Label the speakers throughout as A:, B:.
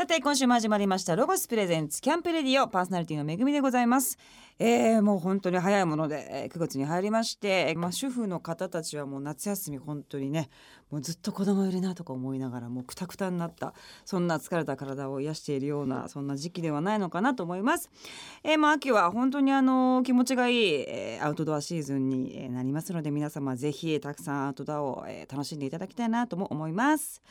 A: さて今週も始まりましたロゴスプレゼンツキャンプレディオパーソナリティのめぐみでございます、えー、もう本当に早いもので、え9月に入りまして、えまあ、主婦の方たちはもう夏休み本当にねもうずっと子供いるなとか思いながらもうくたくたになった。そんな疲れた体を癒しているようなそんな時期ではないのかなと思います、えー、まあ秋は本当にあの気持ちがいい、えーアウトドアシーズンにえーなりますので皆様ぜひたくさんアウトドアを、えー楽しんでいただきたいなとも思います。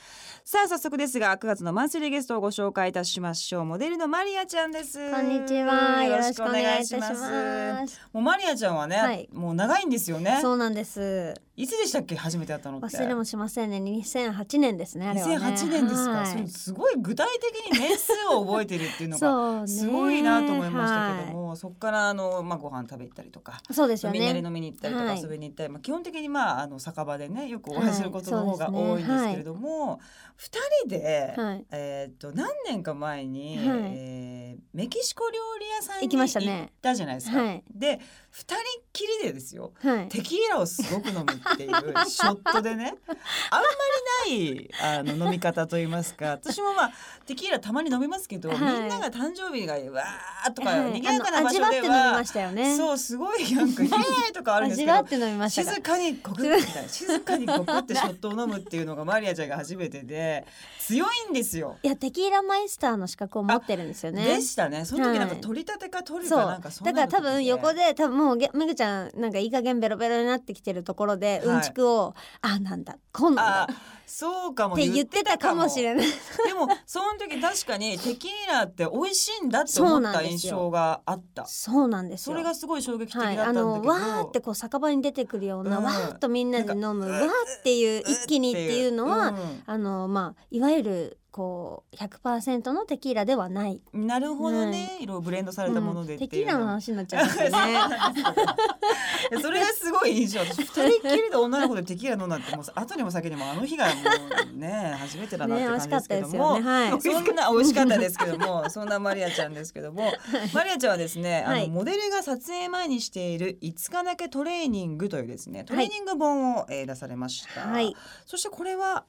A: さあ早速ですが9月のマンスリーゲストをご紹介いたしましょう。モデルのマリアちゃんです。
B: こんにちは。よろしくお願いいたします。
A: もうマリアちゃんはね、
B: はい。
A: もう長いんですよね。
B: そうなんです。
A: いつでしたっけ？初めて会ったのって
B: 忘れもしませんね。2008年ですね。あれはね。
A: 2008年ですか、
B: はい
A: すごい具体的に年数を覚えてるっていうのが。すごいなと思いましたけども、そこからあの、まあ、ご飯食べ行ったりとか、
B: はい。そうですよね。
A: みんなで飲みに行ったりとか
B: はい
A: 遊びに行ったり、まあ、基本的にまああの酒場でねよくお会いすることの方が多いんですけれども、二人で、
B: はい。
A: えーっと何年か前に、
B: はい
A: えーメキシコ料理屋さんに
B: 行きましたね
A: 行ったじゃないですか。
B: はい
A: で二人きりでですよ
B: はい。
A: テキーラをすごく飲むっていうショットでねあんまりないあの飲み方といいますか私もまあテキーラたまに飲みますけど、
B: はい
A: みんなが誕生日がわーとか、
B: はい
A: 賑やかな場所では
B: ね。
A: そうすごいなんか「イエーイ!」とかあるんですけど。静かにコクッみたいな静かにコクってショットを飲むっていうのがマリアちゃんが初めてで強いんですよ。
B: いやテキーラマイスターの資格を持ってるんですよね。
A: でしたねその時なんか
B: はい
A: 取り立てか取るかなんかそん
B: だ
A: なの
B: から多分横で多分もうげめぐちゃんなんかいい加減ベロベロになってきてるところで、
A: はい。
B: うんちくをあなんだこんなんだ。
A: あそうかも
B: って言ってたかも。しれない。
A: でもその時確かにテキーラって美味しいんだって思った印象があった。
B: そうなんですよ。
A: それがすごい衝撃的だ
B: はい、あ
A: ったんだけど、
B: のわーってこう酒場に出てくるような、
A: うん。
B: わーっとみんなで飲むわーっていう一気にっていうのは、
A: うん。
B: あのまあいわゆるこう100%のテキーラではない。
A: なるほどね、い。ろいろブレンドされたものでう
B: うん。テキーラの話になっちゃいますよね。
A: それがすごい印象。私二人っきりで女の子でテキーラ飲んだってもう後にも先にもあの日がもうね初めてだなって感じですけども、
B: よね。はい。
A: そんな美味しかったですけども。そんなマリアちゃんですけども。マリアちゃんはですね、あの
B: はい。
A: モデルが撮影前にしている5日だけトレーニングというですねトレーニング本を、えー出されました、
B: はい。
A: そしてこれは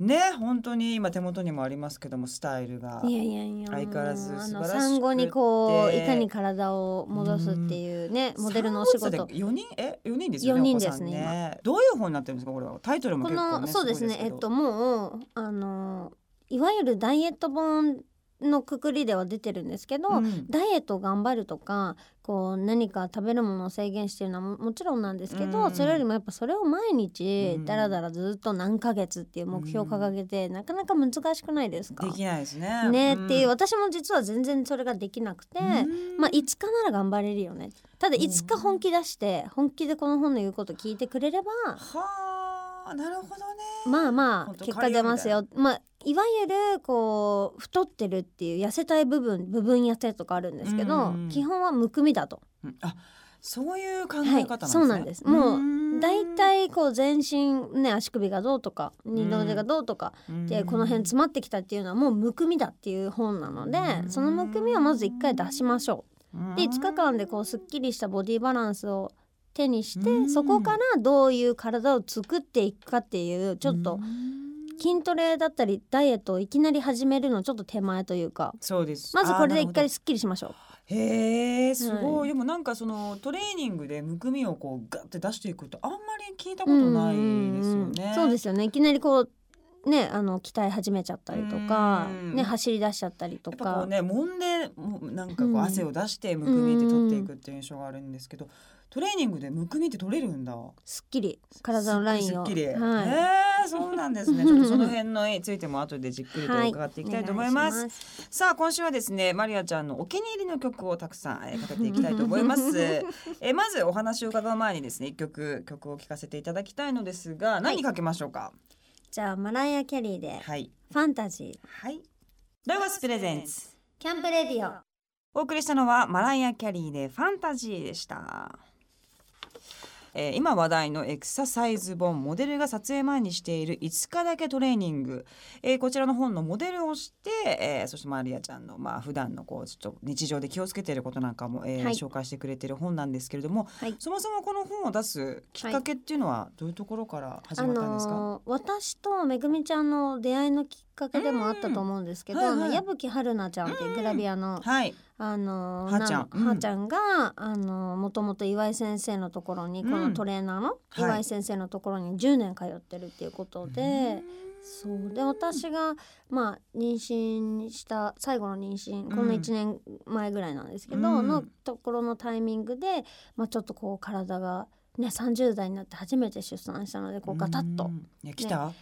A: ね本当に今手元にもありますけどもスタイルが。
B: いやいやいや。
A: 相変わらず素晴らしく
B: 産後にこういかに体を戻すっていうねモデルのお仕事。
A: 4人？え？4人ですよね
B: 四人ですね。
A: ね。どういう本になってるんですかこれは？タイトルも
B: こ
A: 結構ね
B: のそうですねえっともうあのいわゆるダイエット本のくくりでは出てるんですけど、
A: うん。
B: ダイエットを頑張るとかこう何か食べるものを制限してるのはももちろんなんですけど、
A: うん。
B: それよりもやっぱそれを毎日
A: うん。
B: だらだらずっと何ヶ月っていう目標を掲げて、なかなか難しくないですか？
A: できないですね。
B: ね、
A: ん。
B: っていう私も実は全然それができなくて、
A: うん。
B: まあ5日なら頑張れるよね。ただ5日本気出して本気でこの本の言うこと聞いてくれれば
A: はあなるほどね。
B: まあまあ結果出ますよ。まあいわゆるこう太ってるっていう痩せたい部分部分痩せとかあるんですけど、
A: うん
B: 基本はむくみだと。
A: うん。あそういう考
B: はい
A: え方なんですね、
B: そうなんです。もうだいたいこう全身ね足首がどうとか二の腕がどうとかでこの辺詰まってきたっていうのはもうむくみだっていう本なので
A: うん。
B: そのむくみをまず一回出しましょう。
A: うん。
B: で5日間でこうすっきりしたボディバランスを手にして、
A: うん。
B: そこからどういう体を作っていくかっていうちょっと
A: うん。
B: 筋トレだったりダイエットをいきなり始めるのちょっと手前というか
A: そうです。
B: まずこれで一回すっきりしましょう。
A: へえすごい、
B: はい。
A: でもなんかそのトレーニングでむくみをこうガッて出していくとあんまり聞いたことないですよ
B: うんうん
A: ね
B: うん。そうですよね。いきなりこうねあの鍛え始めちゃったりとか
A: うん。
B: ね走り出しちゃったりとか。
A: やっぱこうね揉んでもうなんかこ
B: う
A: うん。汗を出してむくみって取っていくっていう印象があるんですけど、トレーニングでむくみって取れるんだ。
B: すっきり。体のラインを。
A: すっきり、
B: はい。
A: へえそうなんですね。ちょっとその辺の絵についても後でじっくりと
B: はい。
A: 伺っていきたいと思います,、
B: お願いします。
A: さあ今週はですねマリアちゃんのお気に入りの曲をたくさんえーかけていきたいと思います。えまずお話を伺う前にですね一曲曲を聴かせていただきたいのですが何かけましょうか？
B: じゃあマライア・キャリーで
A: はい。
B: ファンタジー。
A: はい。ロゴスプレゼンツ。
B: キャンプレディオ。
A: お送りしたのはマライア・キャリーでファンタジーでしたえー今話題のエクササイズ本モデルが撮影前にしている5日だけトレーニング、えーこちらの本のモデルをして、えーそしてマリアちゃんのまあ普段のこうちょっと日常で気をつけていることなんかも、えー
B: はい。
A: 紹介してくれている本なんですけれども、
B: はい。
A: そもそもこの本を出すきっかけっていうのはどういうところから始まったんですか、
B: のー私とめぐみちゃんの出会いのきっかけでもあったと思うんですけど、
A: うんはいはい。
B: あの矢吹春菜ちゃんっていうグラビアの、
A: はい
B: あのー
A: はーちゃん。うん。
B: なはーちゃんが、あのーもともと岩井先生のところに、
A: うん。
B: このトレーナーの
A: はい。
B: 岩井先生のところに10年通ってるっていうことで。そう。で私がまあ妊娠した最後の妊娠この1年前ぐらいなんですけど、
A: うん。
B: のところのタイミングで、まあ、ちょっとこう体が、ね、30代になって初めて出産したのでこうガタッと。
A: うん。いや来た、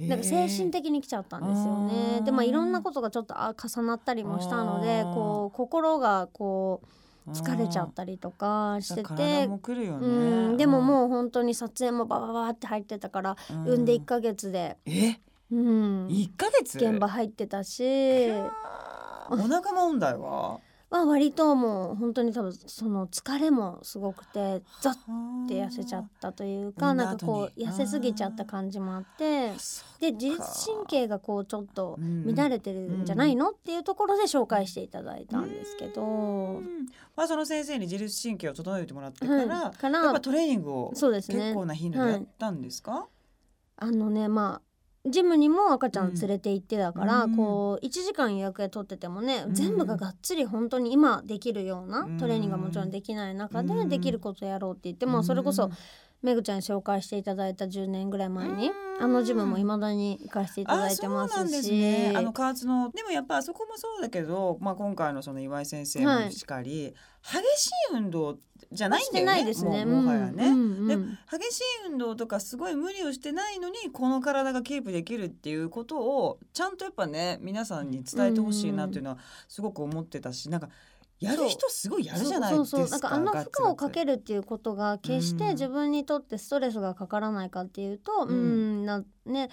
B: なんか精神的に来ちゃったんですよ
A: あ
B: ね。
A: ー。
B: でまあいろんなことがちょっとあ重なったりもしたのでこう心がこう疲れちゃったりとかして
A: 体
B: て
A: ね、
B: うん。でももう本当に撮影もバババって入ってたから、
A: うん。
B: 産んで1ヶ月で、
A: え？
B: うん、
A: 一ヶ月？
B: 現場入ってたし、
A: お腹問題は
B: まあ、割ともう本当に多分その疲れもすごくてザッって痩せちゃったというかなんかこう痩せすぎちゃった感じもあってで自律神経がこうちょっと乱れてるんじゃないの？っていうところで紹介していただいたんですけど、
A: うん。まあその先生に自律神経を整えてもらってから、
B: はい。から
A: やっぱトレーニングを結構な頻度でやったんですか、
B: あのねまあジムにも赤ちゃん連れて行ってたから、
A: うん。
B: こう1時間予約で取っててもね、
A: うん。
B: 全部ががっつり本当に今できるような
A: うん。
B: トレーニングがもちろんできない中で
A: うん。
B: できることやろうって言ってもそれこそめぐちゃんに紹介していただいた10年ぐらい前に
A: うん。
B: あのジムも未だに行かせていただいてま
A: あそうなんです
B: すし
A: ね。あの加圧のでもやっぱあそこもそうだけど、まあ今回のその岩井先生もしかり、激しい運動じゃないんだよね。
B: ないですね。
A: もうもはやね。
B: うんうん
A: で
B: うん
A: 激しい運動とかすごい無理をしてないのにこの体がキープできるっていうことをちゃんとやっぱね皆さんに伝えてほしいなっていうのはすごく思ってたしなんかやる人すごいやるじゃないですか。
B: そうそうそうなんかあの負荷をかけ
A: る。
B: るっていうことが決し
A: うん
B: て自分にとってストレスがかからないかっていうと、
A: う
B: うんん、なね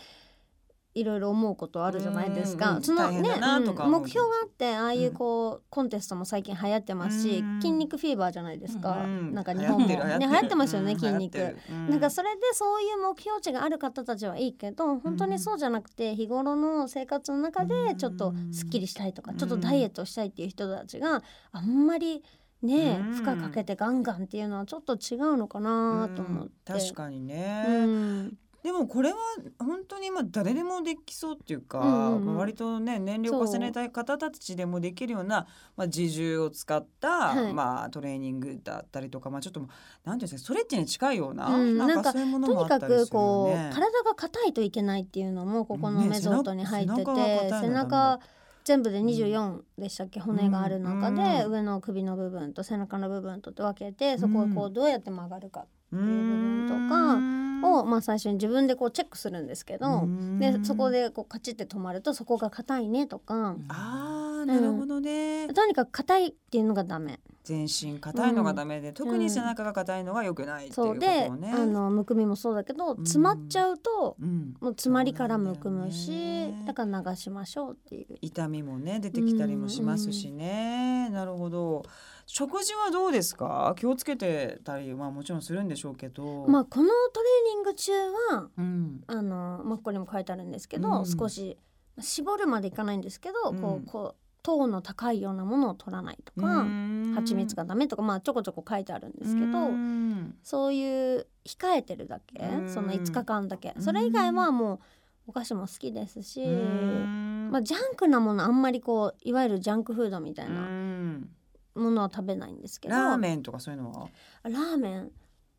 B: いろいろ思うことあるじゃないですか。
A: うん
B: そのね、目標があってああいうこう、コンテストも最近流行ってますし、
A: うん。
B: 筋肉フィーバーじゃないですか。
A: うん
B: なんか日本も。ね流行ってますよね、
A: うん
B: 筋肉。なんかそれでそういう目標値がある方たちはいいけど本当にそうじゃなくて日頃の生活の中でちょっとすっきりしたいとか
A: うん。
B: ちょっとダイエットしたいっていう人たちがあんまりね
A: うん。
B: 負荷かけてガンガンっていうのはちょっと違うのかなと思って。
A: うん。確かにね、
B: うん
A: でもこれは本当にまあ誰でもできそうっていうか、
B: うん
A: 割とね年齢を重ねた方たちでもできるような、まあ、自重を使った、
B: はい。
A: まあ、トレーニングだったりとか、まあ、ちょっとなんていうんですかストレッチに近いような,、
B: うん
A: なん
B: か
A: かそういうものもあ
B: とにか
A: ったりするよ
B: くこう
A: ね。
B: 体が硬いといけないっていうのもここの
A: ね
B: メゾートに入ってて
A: 背中が硬いのはダ
B: 背中全部で24でしたっけ？骨がある中で
A: うん。
B: 上の首の部分と背中の部分とって分けてそこをこうどうやって曲がるか
A: って
B: いう部分とかをまあ最初に自分でこうチェックするんですけどでそこでこうカチッて止まるとそこが硬いねとか。
A: あーなるほどね、
B: とにかく硬いっていうのがダメ
A: 全身硬いのがダメで、特に背中が硬いのが良くないっていうこと
B: そうで
A: をね。
B: あのむくみもそうだけど
A: ん。
B: 詰まっちゃうと
A: うん。
B: もう詰まりからむくむし
A: ね。
B: だから流しましょうっていう。
A: 痛みもね出てきたりもしますしね、なるほど。食事はどうですか？気をつけてたりまあもちろんするんでしょうけど。
B: まあこのトレーニング中は
A: うん。
B: あの、まあ、ここにも書いてあるんですけど、
A: うん。
B: 少し絞るまでいかないんですけど、
A: うん。
B: こうこう糖の高いようなものを取らないとか、蜂蜜がダメとかまあちょこちょこ書いてあるんですけど、
A: うん。
B: そういう控えてるだけ、
A: うん。
B: その5日間だけ。
A: うん。
B: それ以外はもうお菓子も好きですし、
A: うん。
B: まあ、ジャンクなものあんまりこういわゆるジャンクフードみたいうなん。ものは食べないんですけど
A: ラーメンとかそういうのは？
B: ラーメン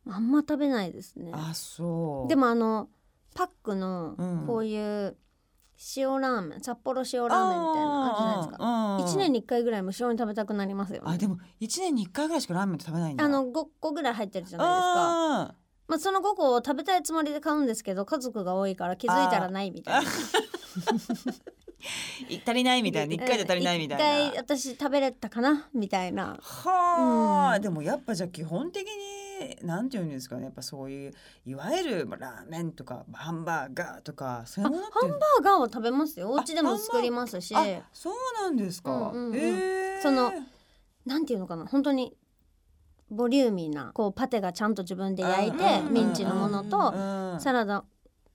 B: あんま食べないですね。
A: あそう。
B: でもあのパックの
A: うん。
B: こういう塩ラーメン札幌塩ラーメンみたいなのあるじゃないですか。
A: か
B: 一年に一回ぐらい無性に食べたくなりますよ、ね。
A: あでも一年に一回ぐらいしかラーメンって食べないんだ
B: あの5個ぐらい入ってるじゃないですか。
A: あ
B: まあその5個を食べたいつもりで買うんですけど家族が多いから気づいたらないみたいな。
A: ー 足りないみたいな一回で足りないみたいな
B: 一回私食べれたかなみたいな。
A: はあ、
B: うん
A: でもやっぱじゃあ基本的になんていうんですかね。やっぱそういういわゆるまあラーメンとかハンバーガーとかそういうものって
B: ハンバーガーを食べますよ。お家でも作りますし。
A: あそうなんですか、
B: うんうんうん。
A: へえ
B: そのなんていうのかな。本当にボリューミーなこうパテがちゃんと自分で焼いて
A: うん
B: ミンチのものと
A: うん
B: サラダ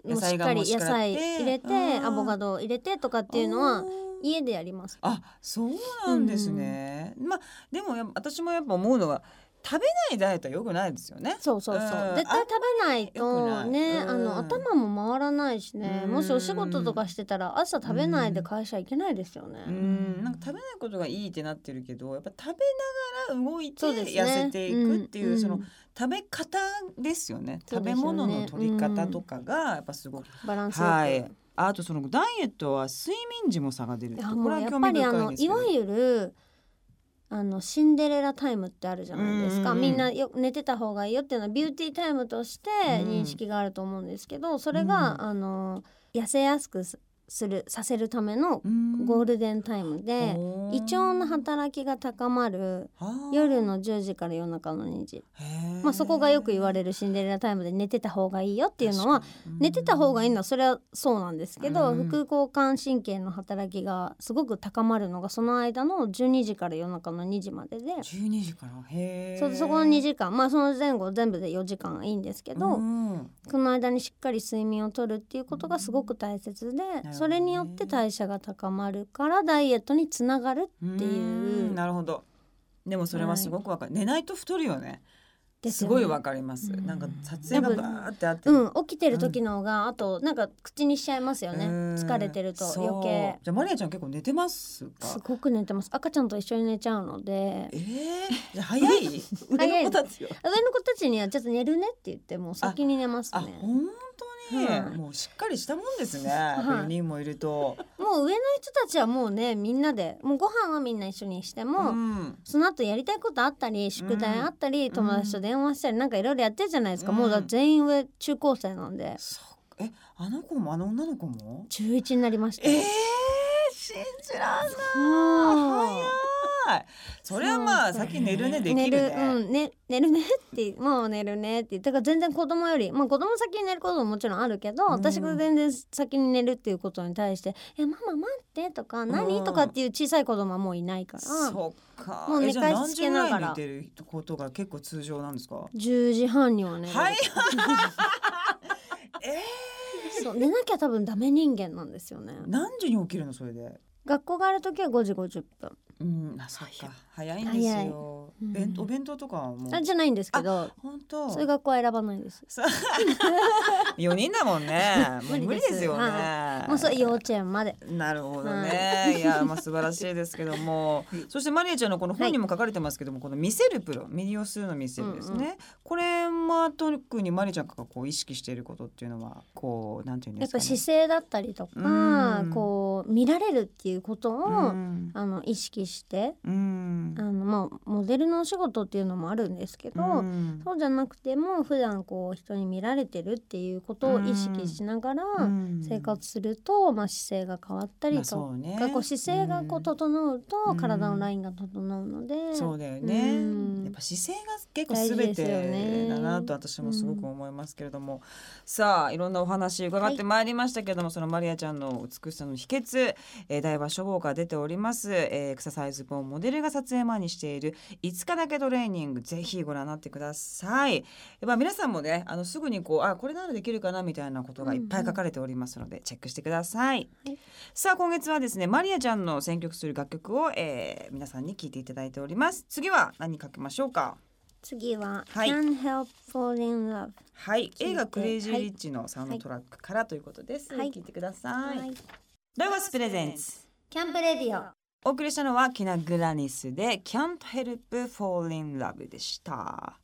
B: もしっかり野菜入れて
A: うん
B: アボカドを入れてとかっていうのは家でやります。
A: あそうなんですね、まあでも私もやっぱ思うのは食べないダイエットは良くないですよね。
B: そうそうそう、
A: うん。
B: 絶対食べないとね、
A: うん。
B: あの頭も回らないしね、
A: うん。
B: もしお仕事とかしてたら朝食べないで会社行けないですよね。
A: うん。なんか食べないことがいいってなってるけどやっぱ食べながら動いて痩せていくっていう、
B: ん
A: その食べ方ですよね。食べ物の取り方とかがやっぱすごく、
B: バランス
A: はい。あとそのダイエットは睡眠時も差が出るこれは興味
B: りあの
A: 深いんですけど。
B: いわゆるあのシンデレラタイムってあるじゃないですか、
A: うんうんうん。
B: みんなよ寝てた方がいいよっていうのはビューティータイムとして認識があると思うんですけど、それが、
A: うん。
B: あの痩せやすくすするさせるための
A: うん。
B: ゴールデンタイムで、胃腸の働きが高まる夜の10時から夜中の2時、まあ、そこがよく言われるシンデレラタイムで寝てた方がいいよっていうのは寝てた方がいいのはそれはそうなんですけど、
A: うん。
B: 副交感神経の働きがすごく高まるのがその間の12時から夜中の2時までで。
A: 12時から。へー。
B: そそこの2時間。まあその前後全部で4時間いいんですけど、
A: うん。
B: その間にしっかり睡眠をとるっていうことがすごく大切で、それによって代謝が高まるからダイエットにつながるっていう。
A: うんなるほど。でもそれはすごくわかる、寝ないと太るよね。
B: です
A: ごいわかります、
B: うん。
A: なんか撮影がバーってあって。
B: うん起きてる時の方が、あとなんか口にしちゃいますよね。
A: うん。
B: 疲れてると余計。
A: じゃあマリアちゃん結構寝てますか？
B: すごく寝てます。赤ちゃんと一緒に寝ちゃうので。
A: えー、じゃあ早い？上の子たちよ
B: 上の子たちにはちょっと寝るねって言ってもう先に寝ますね。
A: あ本当？に、
B: はい。
A: もうしっかりしたもんですね、やっぱ4人もいると、
B: もう上の人たちはもうねみんなでもうご飯はみんな一緒にしても、
A: ん、
B: その後やりたいことあったり宿題あったり、
A: ん。
B: 友達と電話したりなんかいろいろやってるじゃないですか、
A: うん。
B: もうだ全員上中高生なんで。
A: えあの子もあの女の子も？
B: 中1になりました
A: えー、信じらんないいそれはまあ先寝るねできるね。
B: 寝るうんね寝るねって もう寝るねって。だから全然子供よりまあ子供先に寝ることももちろんあるけど、
A: うん。
B: 私が全然先に寝るっていうことに対して「えママ待って」とか「何
A: うん。
B: とかっていう小さい子供はもういないから。
A: そっか。
B: もう寝かしつけながら。
A: 何時ぐらいに寝てることが結構通常なんですか
B: ？10時半には寝る、
A: はいえ
B: そう寝なきゃ多分ダメ人間なんですよね。
A: ー、何時に起きるのそれで？
B: 学校がある時は5時50分
A: うん。あそっか。早いんですよ、
B: うん。
A: 弁お弁当とかはも。う
B: あじゃないんですけど。
A: 本当。
B: そういう学校は選ばないです。
A: 四人だもんね。も う無
B: 無理です
A: よね、
B: はもうそう幼稚園まで。
A: なるほどね、い。やまあ素晴らしいですけども。そしてマリアちゃんのこの本にも書かれてますけども、この見せるプロミリオ数の見せるですね、
B: うんう
A: これは特にマリアちゃんがこう意識していることっていうのはこうなんていうんですか、
B: やっぱ
A: ね、
B: 姿勢だったりとか、
A: うん。
B: こう見られるっていうことを、
A: うん。
B: あの意識して
A: うん。
B: あの、まあ、モデルのお仕事っていうのもあるんですけど、
A: うん。
B: そうじゃなくても普段こう人に見られてるっていうことを意識しながら
A: うん。
B: 生活すると、まあ、姿勢が変わったり
A: まあ
B: とか、こう姿勢がこう整うと、
A: うん。
B: 体のラインが整うので、
A: そうだよね、
B: うん。
A: やっぱ姿勢が結構全てだなと私もすごく思いますけれども、さあいろんなお話伺ってまいりましたけども、そのマリアちゃんの美しさの秘訣、えー、大和書房から出ております、えーエクササイズ本モデルが撮影前にしている5日だけトレーニングぜひご覧になってください。まあ皆さんもねあのすぐにこうあこれならできるかなみたいなことがいっぱい書かれておりますので、チェックしてください。
B: はい。
A: さあ今月はですねマリアちゃんの選曲する楽曲を、えー皆さんに聴いていただいております。次は何かけましょうか？
B: 次は「
A: はい。
B: Can't Help Fall in Love
A: はい。映画クレイジーリッチのサウンドトラックからということです、
B: はい。
A: 聞いてくだ」さい、
B: はい。
A: ダイワスプレゼンツ。
B: キャンプレディオ
A: お送りしたのはキナグラニスで Can't Help Fall in Love でした。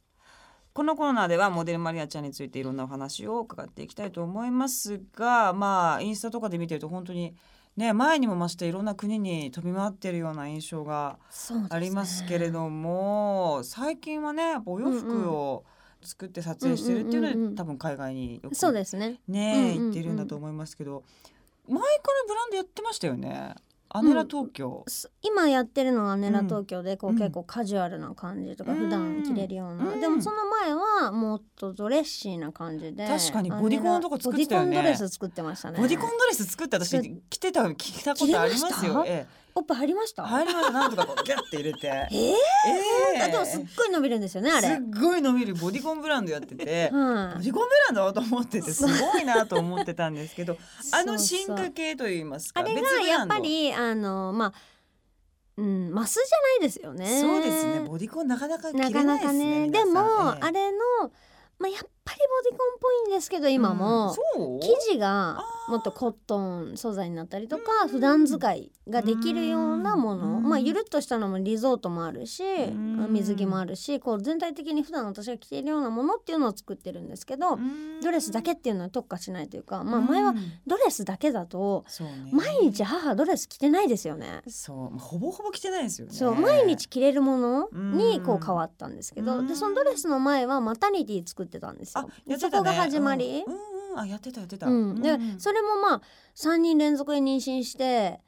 A: このコーナーではモデルマリアちゃんについていろんなお話を伺っていきたいと思いますがまあインスタとかで見てると本当にね前にも増していろんな国に飛び回ってるような印象がありますけれども、最近はねお洋服を作って撮影してるっていうので、
B: うんうん
A: 多分海外によく
B: そうですね。
A: ね、
B: うんうんうん。
A: 行ってるんだと思いますけど前からブランドやってましたよねアネラ東京、
B: す今やってるのはネラ東京でこう、
A: うん。
B: 結構カジュアルな感じとか
A: うん。
B: 普段着れるような、
A: うん。
B: でもその前はもっとドレッシーな感じで
A: 確かにボディコンとか作ってたよね。
B: ボディコンドレス作ってましたね。
A: ボディコンドレス作って私着てた聞いたことありますよ。え
B: おっぱい入りました、
A: 入りました。なんとかこうギュッて入れて。
B: えー
A: ええ
B: あでもすっごい伸びるんですよねあれ。
A: すっごい伸びるボディコンブランドやってて。
B: はい
A: ボディコンブランドと思っててすごいなと思ってたんですけど あの進化系といいますか
B: あれがやっぱりあのまあうんマスじゃないですよね。
A: そうですね。ボディコンなかなか着れないですね
B: なかなかね。でも、
A: ええ。
B: あれのまあやっぱりボディコンっぽいんですけど今も、
A: うん。
B: 生地がもっとコットン素材になったりとか普段使いができるようなもの。
A: うん。
B: まあゆるっとしたのもリゾートもあるし
A: ん。
B: 水着もあるしこう全体的に普段私が着ているようなものっていうのを作ってるんですけど
A: うん。
B: ドレスだけっていうのは特化しないというかまあ前は
A: うん
B: ドレスだけだと毎日母ドレス着てないですよね。
A: そう。ほぼほぼ着てないですよね。
B: そう毎日着れるものにこ
A: う
B: うん変わったんですけ
A: うん。
B: どでそのドレスの前はマタニティ作ってたんです
A: あ
B: よ。
A: やってたね。
B: そこが始まり、
A: うんうん。うんあやってたやってた。
B: うん、で
A: うん。
B: それもまあ3人連続で妊娠して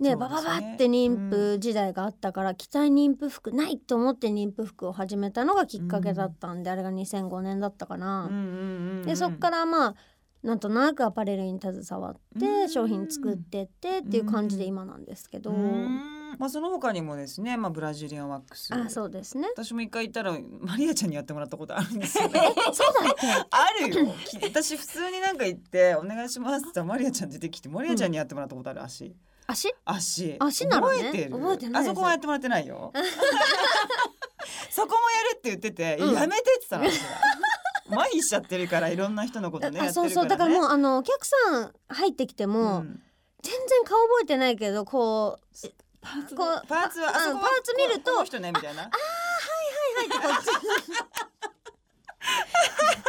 B: ね
A: ね。
B: ババって妊婦時代があったから、着たい妊婦服ないと思って妊婦服を始めたのがきっかけだったんで、あれが2005年だったかな。
A: うんうんうんうん。
B: でそっからまあなんとなくアパレルに携わって、
A: うん。
B: 商品作ってってっていう感じで今なんですけど、
A: うんまあその他にもですね、まあブラジリアンワックス。
B: あそうですね。
A: 私も一回行ったらマリアちゃんにやってもらったことあるんですよね。
B: そうだっけ
A: あるよ。き私普通になんか行ってお願いしますってマリアちゃん出てきてマリアちゃんにやってもらったことある足。
B: 足？
A: 足。
B: 足ならね
A: 覚えてる。
B: 覚えてない
A: あそこはやってもらってないよ。そこもやるって言ってて、
B: うん
A: やめてって言った。麻痺しちゃってるからいろんな人のことねやって
B: あそう。そうだからもうあのお客さん入ってきても、
A: うん
B: 全然顔覚えてないけどこう
A: パーツ
B: こう
A: パーツはあそこは
B: パーツ見ると
A: この人ねみたいな。
B: はいってこっちで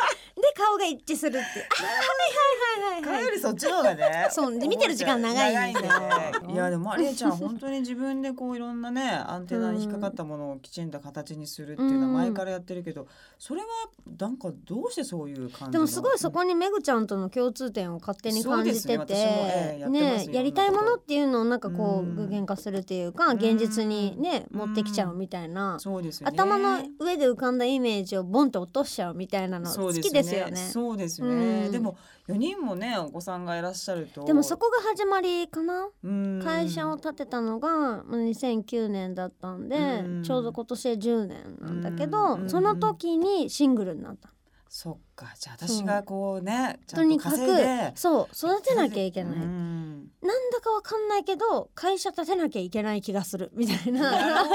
B: 顔が一致するって。い うあはいはいはいはいはい。
A: かよりそっちの方がね。
B: そうで見てる時間長いんですよ
A: 長いやでもマリエちゃん本当に自分でこういろんなねアンテナに引っかかったものをきちんと形にするっていうのは前からやってるけど、それはなんかどうしてそういう感じの？
B: でもすごいそこにめぐちゃんとの共通点を勝手に感じてて
A: ねや
B: りたいものっていうのをなんかこ
A: う
B: うん具現化するっていうか現実にね
A: うん
B: 持ってきちゃうみたいな。
A: そうですよね。
B: 頭の上で浮かんだイメージをボンと落としちゃうみたいなの好きですよね。
A: そうですよね。
B: うん
A: でも4人もねお子さんがいらっしゃると。
B: でもそこが始まりかな？
A: うん
B: 会社を建てたのがまあ2009年だったんで
A: うん
B: ちょうど今年で10年なんだけ
A: うん
B: どその時にシングルになった
A: そっか。じゃあ私がこうねちゃんと
B: とにかく
A: 稼いで。
B: そう育てなきゃいけない。
A: うん。
B: なんだかわかんないけど会社建てなきゃいけない気がするみたい
A: な。かん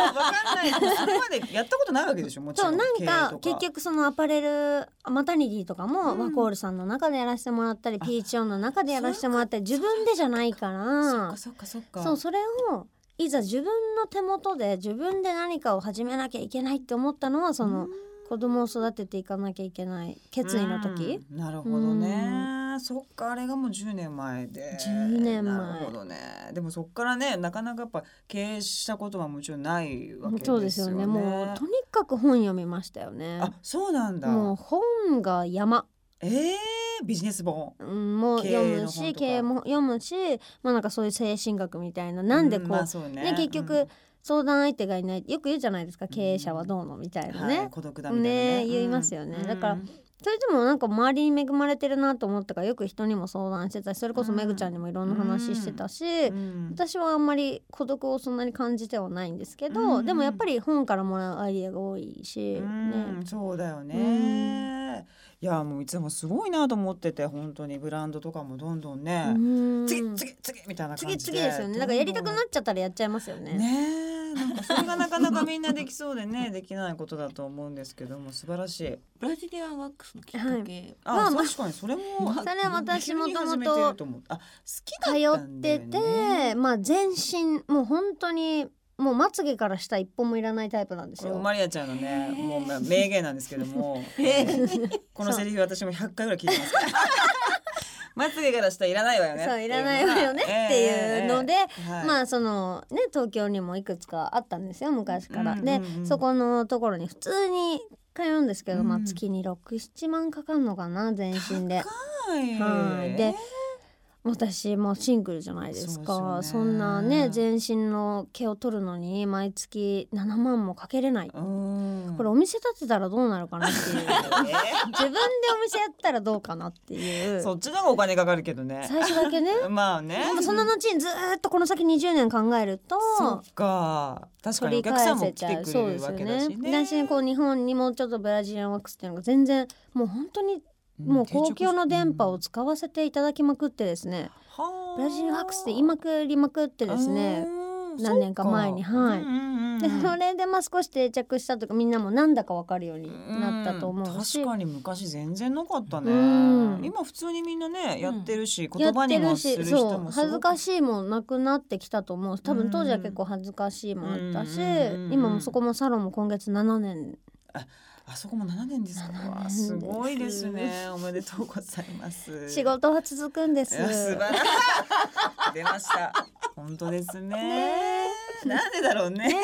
A: ない。それまでやったことないわけでしょ もちろ
B: そ
A: ん
B: うなんか結局そのアパレルマタニティとかも
A: うん。
B: ワコールさんの中でやらせてもらったりピーチオンの中でやらせてもらったり自分でじゃないから。
A: そっかそっかそっか。
B: そうそれをいざ自分の手元で自分で何かを始めなきゃいけないって思ったのはその子供を育てていかなきゃいけない決意の時、
A: うんなるほどね、そっかあれがもう10年前で。
B: 10年前。
A: なるほどね。でもそっからねなかなかやっぱ経営したことはもちろんないわけですよね。
B: そうですよね。もうとにかく本読みましたよね。
A: あそうなんだ。
B: もう本が山、
A: えー、ビジネス本。
B: うん、も読むし経営も読むしまあなんかそういう精神学みたいな。なんでこう,、
A: うまあそうね。
B: ね結局相談相手がいないよく言うじゃないですか経営者はどうのみたい
A: うん
B: なね、
A: はい、孤独だみたいなね。
B: ね言いますよね。
A: うん。
B: だからそれでもなんか周りに恵まれてるなと思ったからよく人にも相談してたしそれこそめぐちゃんにもいろんな話してたし、
A: うん。
B: 私はあんまり孤独をそんなに感じてはないんですけど、
A: うん。
B: でもやっぱり本からもらうアイディアが多いし、
A: うん。
B: ね、
A: そうだよね、いやもういつもすごいなと思ってて本当に。ブランドとかもどんどんね、
B: うん。
A: 次次次みたいな感じで。
B: 次々ですよね。なんかやりたくなっちゃったらやっちゃいますよね。
A: ねえ。なんかそれがなかなかみんなできそうでね できないことだと思うんですけども素晴らしい。
C: ブラジリアンワックスのきっかけ、
A: あ、
B: まあまあ
A: 確かにそれも
B: それは私もともと通
A: ったんだよ
B: ってて、
A: ね
B: まあ全身もう本当にもうまつげから下一本もいらないタイプなんですよ。
A: マリアちゃんのねもうまあ名言なんですけども。このセリフ私も100回ぐらい聞いてます まつげから下いらないわよね。
B: そういらないわよねっていうので、ま
A: あ
B: あそのね東京にもいくつかあったんですよ昔から。
A: うんうん
B: で
A: うん。
B: そこのところに普通に通うんですけど、まあ
A: うん
B: 月に67万かかんのかな全身で。
A: はい。
B: はい。で私もシングルじゃないですか。そんなね全身の毛を取るのに毎月7万もかけれない、
A: うん。
B: これお店建てたらどうなるかなっていう。自分でお店やったらどうかなっていう。
A: そっちの方がお金かかるけどね。
B: 最初だけね。
A: まあね。
B: その後にずーっとこの先20年考えると
A: そっか。確かにお客さんも来てく
B: うそう。ですよ
A: れるわけだし
B: ね。
A: ね。
B: 私こう日本にもうちょっとブラジリアンワックスっていうのが全然もう本当にもう公共の電波を使わせていただきまくってですね、ブラジリアンワックスで言いまくりまくってですね。何年か前にはい。でそれでまあ少し定着したとかみんなもなんだかわかるようになったと思うし、
A: 確かに昔全然なかったね、
B: うん。
A: 今普通にみんなねやってるし、
B: や
A: 言葉にもする
B: し。そう
A: 人
B: 恥ずかしいもなくなってきたと思う。多分当時は結構恥ずかしいもあったし、
A: うん
B: 今もそこもサロンも今月7年。
A: あそこも7年ですか
B: ？7年
A: わあすごいですね。おめでとうございます。
B: 仕事は続くんです。
A: 素晴らしい。出ました。本当ですね。なんでだろうね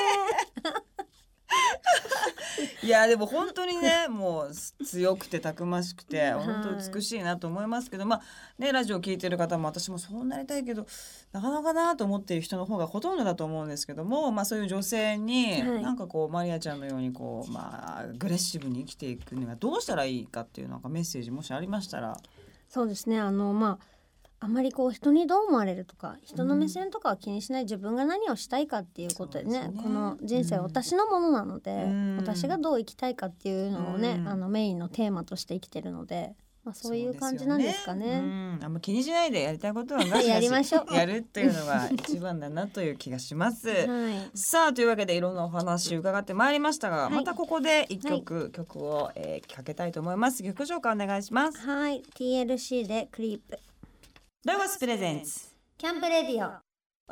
A: いやでも本当にねもう強くてたくましくて
B: はい。
A: 本当美しいなと思いますけどまあねラジオ聞いてる方も私もそうなりたいけどなかなかなと思っている人の方がほとんどだと思うんですけどもまあそういう女性に
B: はい。
A: なんかこうマリアちゃんのようにこうまあアグレッシブに生きていくにはどうしたらいいかっていうなんかメッセージもしありましたら。
B: そうですね。あのまああまりこう人にどう思われるとか人の目線とかは気にしない自分が何をしたいかっていうことでね,、
A: ね。
B: この人生は私のものなので、
A: うん。
B: 私がどう生きたいかっていうのをね、
A: うん。
B: あのメインのテーマとして生きてるので、まあ、そういう感じなんですかね。
A: うん、あんま気にしないでやりたいことはガシガシ
B: や
A: るっていうのが一番だなという気がします。
B: はい。
A: さあというわけでいろんなお話伺ってまいりましたが、
B: はい。
A: またここで一曲、曲を、えー、かけたいと思います。曲紹介お願いします。
B: はい。TLC で Creep。
A: ロゴス
B: presents。Camp Radio。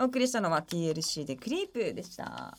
A: お送りしたのは TLC で Creep でした。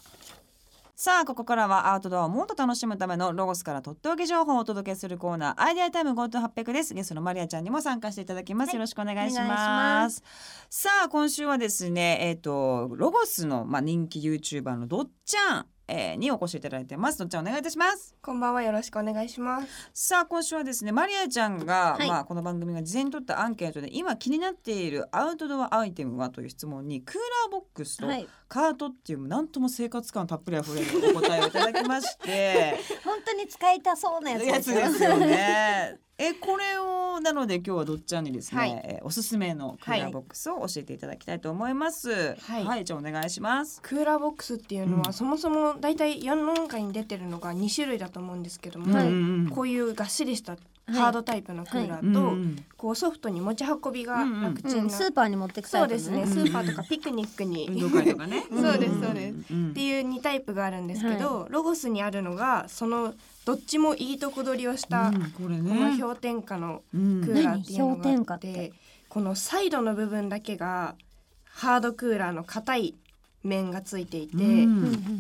A: さあここからはアウトドアをもっと楽しむためのロゴスからとっておき情報をお届けするコーナーアイデアタイム GoTo800 です。ゲストのマリアちゃんにも参加していただきます、
B: はい。
A: よろしくお願いしま
B: ます。
A: さあ今週はですねえっ、とロゴスのまあ人気 YouTuber のどっちゃん、えーにお越しいただいてます。どっちゃんお願いいたします。
D: こんばんは。よろしくお願いします。
A: さあ今週はですねマリアちゃんが、
B: はい。
A: まあこの番組が事前に取ったアンケートで今気になっているアウトドアアイテムはという質問にクーラーボックスと
B: はい。
A: カートっていうなんとも生活感たっぷりあふれるお答えをいただきまして。
B: 本当に使いたそうなやつ
A: やつですよね。えこれをなので今日はどっちゃんにですね、
D: はい
A: えーおすすめのクーラーボックスを教えていただきたいと思います。
D: はい
A: じゃあお願いします。
D: クーラーボックスっていうのは、
A: うん
D: そもそもだいたい世の中に出てるのが2種類だと思うんですけども、
B: はい
A: うんうん
D: こういうがっしりした
B: い
D: ハードタイプのクーラーと、こうソフトに持ち運びが楽ち
B: うん。ん、
D: な、
B: スーパーに持ってくタイプの
D: そうですね、
A: うん。
D: スーパーとかピクニックに。そうですそうです。
A: うん
D: っていう2タイプがあるんですけど、ロゴスにあるのがそのどっちもいいとこ取りをした、
A: うんこ。
D: の氷点下の
A: うん
D: クーラーっていうのがあっ
B: て。
D: このサイドの部分だけがハードクーラーの硬い面がついていて、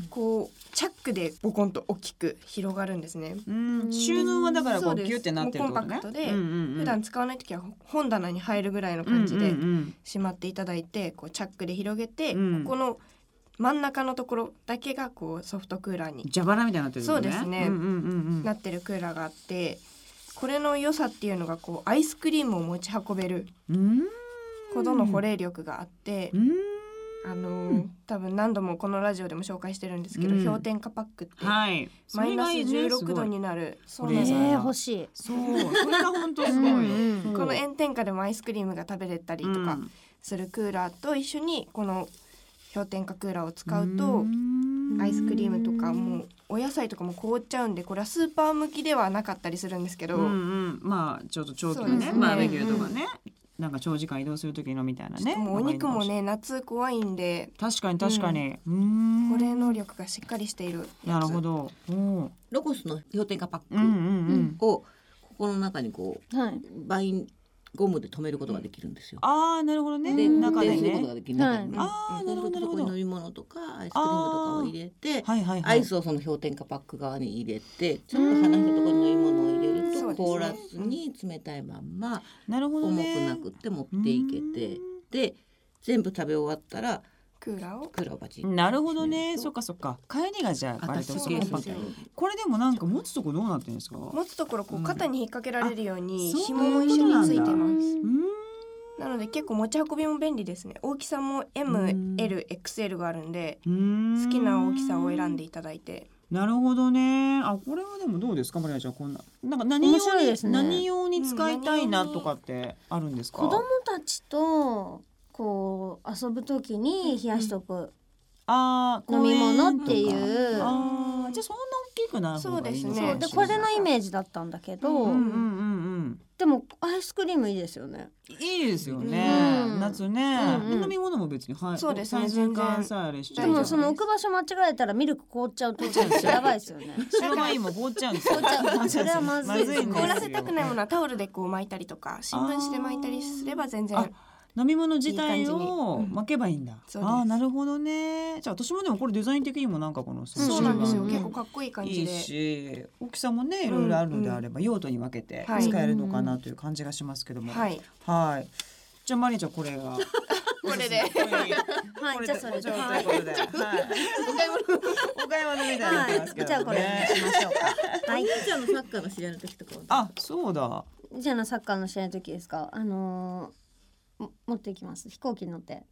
D: こうチャックでボコンと大きく広がるんですね。
A: うん。収納はだからこ
D: そう
A: ギュってなってるってことね。
D: もうコンパクトで
A: うんうんうん。
D: 普段使わない時は本棚に入るぐらいの感じでしまっていただいてこうチャックで広げて、
A: うん。
D: ここの真ん中のところだけがこうソフトクーラー
A: うん
D: に
A: 蛇腹みたいになってる
D: そうですね。
A: うんうんうんうん。
D: なってるクーラーがあってこれの良さっていうのがこうアイスクリームを持ち運べる
A: うん。
D: ほどの保冷力があって、
A: うん
D: あのー多分何度もこのラジオでも紹介してるんですけど、
A: うん。
D: 氷点下パックって
A: はい。
D: マイナス
A: それがいいね
D: 16度。になるそうなんです
B: えー、欲しい。
A: そう、それが本当すごいよ。
B: うんうん
D: この炎天下でもアイスクリームが食べれたりとかするクーラーと一緒にこの氷点下クーラーを使うとアイスクリームとかもうお野菜とかも凍っちゃうんでこれはスーパー向きではなかったりするんですけど、
A: うんうん、まあちょっと長期のね
D: ね。
A: バーベキューとかね、なんか長時間移動する時のみたいなね。
D: もうお肉もね夏怖いんで。
A: 確かに確かに、うーん。
D: 保冷能力がしっかりしている
A: なるほど。おー。
E: ロゴスの氷点下パッ
A: うんうんうん、
E: クをここの中にこ
B: はい。
E: うバインゴムで留めることができるんですよ。
A: ああなるほどね。
E: で
A: 中で
E: することが
A: ね
E: できる中にね。
A: あーなるほどなるほど。
E: そこに飲み物とかアイスクリームとかを入れて、
A: はいはいはい。
E: アイスをその氷点下パック側に入れてちょっと離したところに飲み物を入れる
D: そうですね
E: と凍らずに冷たいまんま
A: なるほど
E: 重く
A: ね
E: なくって持っていけてで全部食べ終わったら
D: クーラーを？
E: クーラーをバチッ
A: なるほどね。そっ
E: か
A: かそっか。帰りがじゃあ割と
E: 私
D: そうなんですよ
A: これでもなんか持つとこどうなってるんですか？
D: 持つところこう肩に引っ掛けられるように
A: うん
D: 紐も一緒についてます。なので結構持ち運びも便利ですね。大きさも
A: ん。
D: MLXL があるんで
A: 好
D: 好きな大きさを選んでいただいて
A: なるほどね。あ、これはでもどうですか、マリアちゃん、こんな、なんか何用に、
B: ね。
A: 何用に使いたいな
D: うん
A: とかってあるんですか？
B: 子供たちとこう遊ぶときに冷やしとく。
A: あー
B: 飲み物っていう。
A: あーじゃあそんな大きくなるいい
D: そうです
B: でこれのイメージだったんだけど、
A: うんうんうん
B: でもアイスクリームいいですよね。
A: うん。いいですよね。
B: うん。
A: 夏ね、
B: うんうん。
A: 飲み物も別にはい。
D: そうですね。
A: サイズ感さえあれしちゃう
B: でもその置く場所間違えたらミルク凍っちゃうとやばいですよね。
A: 白ワインも凍っちゃうんですよ。
B: 凍っちゃう。それはまずい
D: 凍らせたくないものはタオルでこう巻いたりとか新聞紙で巻いたりすれば全然
A: あ飲み物自体を巻けばいいんだ。
D: そうです
A: ああなるほどね。じゃあ私もでもこれデザイン的にもなんかこの
D: そうなんですよ、
B: うん
D: 結構かっこいい感
A: いい
D: じで
A: し大きさもねいろいろあるのであれば用途に分けて
D: はい
A: 使えるのかなという感じがしますけども。
D: はい
A: はい。じゃあマリーちゃんこれが。
D: これで
B: はいじゃあそれではい
A: ことで。はい。お買い物。お買い物みたいにな。
B: じゃあこれにしましょうかはい
E: じゃあのサッカーの試合の時とかは
A: あそうだ。
B: じゃあのサッカーの試合の時ですか？あの持っていきます。飛行機に乗って。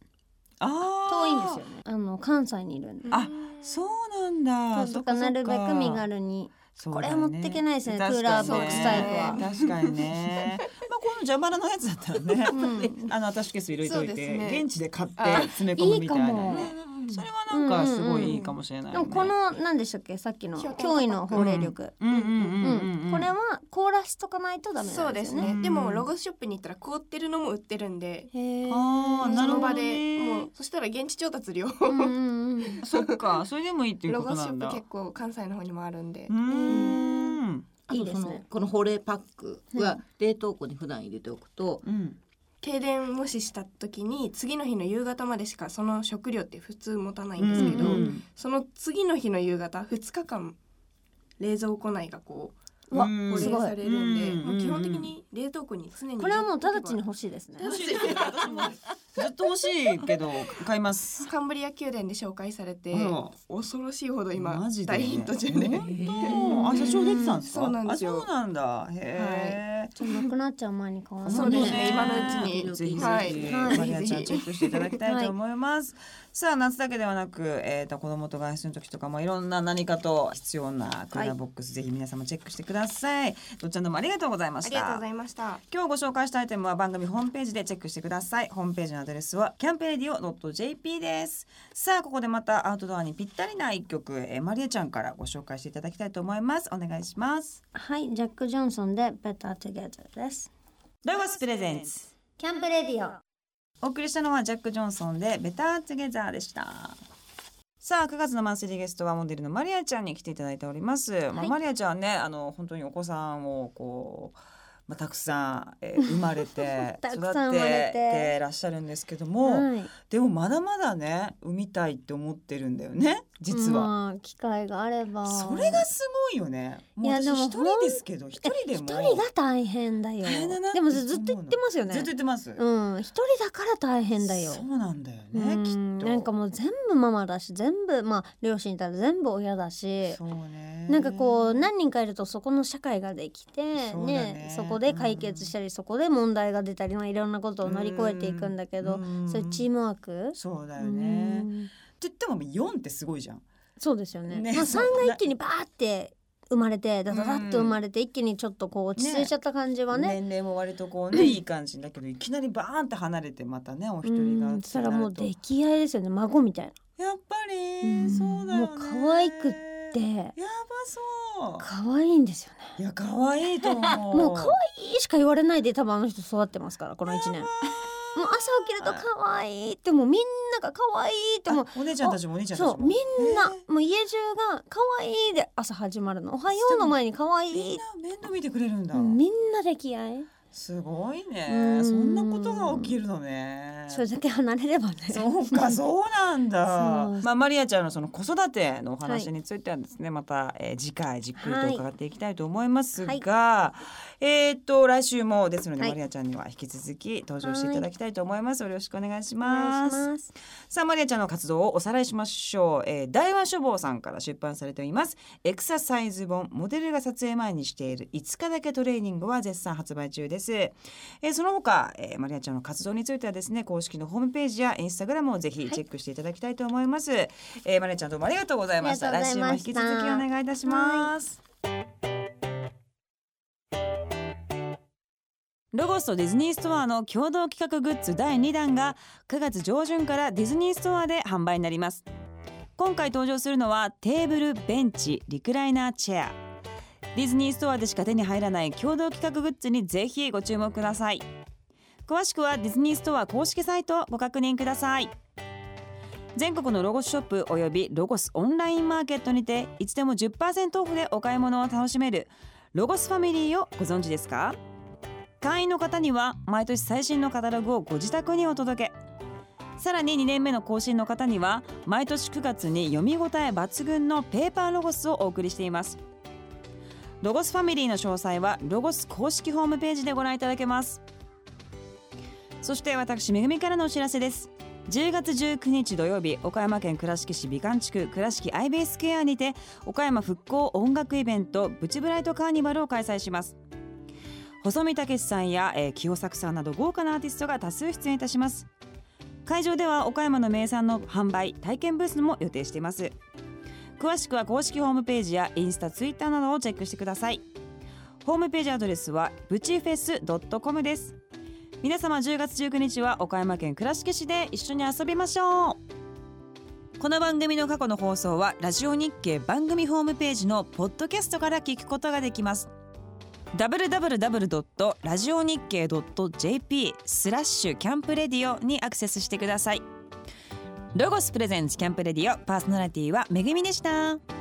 A: ああ。
B: 遠いんですよね。あの関西にいるんで。
A: あそうなんだ。
B: そうとかなるべく身軽に。これは持ってけないですねクーラーボックスタイプは。
A: 確かにね。まあこの蛇腹のやつだったらね。
B: うん。
A: あのアタッシュケース入れといて、
D: ね。
A: 現地で買って
D: あ
A: 詰め込むみたいなね。それはなんかすごいいいかもしれない、ね。
B: でもこの何でしたっけ？さっきの
D: 氷点下
B: 驚異の法令力、
A: うん。うんうん
B: う
A: うんうん、
B: ん。これは凍らしとかないとダメ
D: そうんです
B: ね。
D: ねでもロゴスショップに行ったら凍ってるのも売ってるんで。
A: あーなるほど
D: その場で
A: ね
D: もうそしたら現地調達料。
B: うんうんうん。
A: そっかそれでもいいっていう
D: ロ
A: ことなんだ。
D: ゴスショップ結構関西の方にもあるんで。
A: うーん。
B: いいですね。
E: この保冷パックは
B: うん
E: 冷凍庫に普段入れておくと、
A: うん
D: 停電もしした時に次の日の夕方までしかその食料って普通持たないんですけど、
A: うんうん
D: その次の日の夕方2日間冷蔵庫内がこう
B: うわ
A: うん。
D: 保冷されるんで、
A: うん
D: もう基本的に冷凍庫に常に
B: これはもう直ちに欲しいですね。
A: 欲しいですよ私もずっと欲しいけど買います。
D: カンブリア宮殿で紹介されて
A: あら
D: 恐ろしいほど今
A: マジで？
D: 大ヒット中で、
A: 本当？あ社長出てたんですか？
D: そうなんですよ。
A: あそうなんだ。へえ、
B: ちょっとなくなっちゃう前に買わないと。
D: そうですね
A: ね
D: 今のうちに。
A: ぜひぜひ、
D: はい。
A: マリアちゃんチェックしていただきたいと思います。さあ夏だけではなく、えー、と子供と外出の時とかもいろんな何かと必要なクーラーボックス、ぜひ皆様チェックしてください。どっちゃんどうもありがとうございました。
D: ありがとうございました。
A: 今日ご紹介したアイテムは番組ホームページでチェックしてください。ホームページのアドレスはキャンペレディオ .jp です。さあここでまたアウトドアにぴったりな一曲、えーマリアちゃんからご紹介していただきたいと思います。お願いします。
B: はい、ジャック・ジョンソンで Better Together です。
A: ロゴス
B: presents Camp Radio。
A: お送りしたのはジャック・ジョンソンで Better Together でしたさあ9月のマンスリーゲストはモデルのマリアちゃんに来ていただいております、まあ、
B: はい。
A: マリアちゃんねあの本当にお子さんをこうまあ、たくさん、えー生まれて
B: た
A: 育て
B: て
A: らっしゃるんですけども、
B: はい、
A: でもまだまだね産みたいって思ってるんだよね実は、
B: まあ機会があれば。
A: それがすごいよね。もう
B: いやでも
A: 私一人ですけど一人で
B: 一
A: も
B: 人が大変だよ。でもずっと言ってますよね。
A: ずっと言ってます、
B: うん、一人だから大変だよ。
A: そうなんだよ
B: う
A: ね、
B: ん
A: きっと。
B: なんかもう全部ママだし全部まあ両親いたら全部親だし
A: そうね。
B: なんかこう何人かいるとそこの社会ができて
A: そね。
B: そこで解決したり、そこで問題が出たり、まあ、いろんなことを乗り越えていくんだけど、
A: うん。
B: そういうチームワーク、
A: そうだよ
B: う
A: ね、言っても4ってすごいじゃん
B: そうですよね。まあ、3が一気にバーって生まれてダダダッと生まれて一気にちょっとこう落ち着いちゃった感じはね
A: 年齢も割とこうねいい感じだけどいきなりバーンって離れてまたねお一人が
B: そしたらもう出来合いですよね孫みたい
A: とやっぱり、そうだよね
B: もう可愛くって
A: やばそう
B: 可愛いんですよね
A: いや可愛いと思う
B: もう可愛いしか言われないで多分あの人育ってますからこの1年もう朝起きると可愛いってもうみんなが可愛いってもう
A: あお姉ちゃんたちもお兄ちゃんたちも。
B: そうみんな
A: え
B: もう家中が可愛いで朝始まるの。おはようの前に可愛い。
A: みんな面倒見てくれるんだ、
B: うんみんな出来合い
A: すごいね。
B: うん。
A: そんなことが起きるのね。
B: それだけ離れればね。
A: そうか そうなんだ。まあマリアちゃんのその子育てのお話についてはですね、また、えー次回じっくりと伺っていきたいと思いますが、えーっと来週もですので、
B: はい。
A: マリアちゃんには引き続き登場していただきたいと思います、よろしくお願いし
B: お
A: ます。さあマリアちゃんの活動をおさらいしましょう、えー、大和書房さんから出版されています。エクササイズ本モデルが撮影前にしている5日だけトレーニングは絶賛発売中です、えー、その他、えー、マリアちゃんの活動についてはですね公式のホームページやインスタグラムをぜひチェックしていただきたいと思います、えー、マリアちゃんどうもありがとうございました。来週も引き続きお願いいたします、ロゴスとディズニーストアの共同企画グッズ第2弾が9月上旬からディズニーストアで販売になります。今回登場するのはテーブルベンチリクライナーチェアディズニーストアでしか手に入らない共同企画グッズにぜひご注目ください。詳しくはディズニーストア公式サイトをご確認ください。全国のロゴスショップおよびロゴスオンラインマーケットにていつでも10%オフでお買い物を楽しめるロゴスファミリーをご存知ですか？会員の方には毎年最新のカタログをご自宅にお届け。さらに2年目の更新の方には毎年9月に読み応え抜群のペーパーロゴスをお送りしています。ロゴスファミリーの詳細はロゴス公式ホームページでご覧いただけます。そして私めぐみからのお知らせです。10月19日土曜日岡山県倉敷市美観地区倉敷アイベースケアにて岡山復興音楽イベントブチブライトカーニバルを開催します。細見武さんや、えー、清作さんなど豪華なアーティストが多数出演いたします。会場では岡山の名産の販売体験ブースも予定しています。詳しくは公式ホームページやインスタツイッターなどをチェックしてください。ホームページアドレスはブチフェス .com です。皆様10月19日は岡山県倉敷市で一緒に遊びましょう。この番組の過去の放送はラジオ日経番組ホームページのポッドキャストから聞くことができます。www. ラジオ日経 .jp スラッシュキャンプレディオにアクセスしてください。ロゴスプレゼンツキャンプレディオパーソナリティはめぐみでした。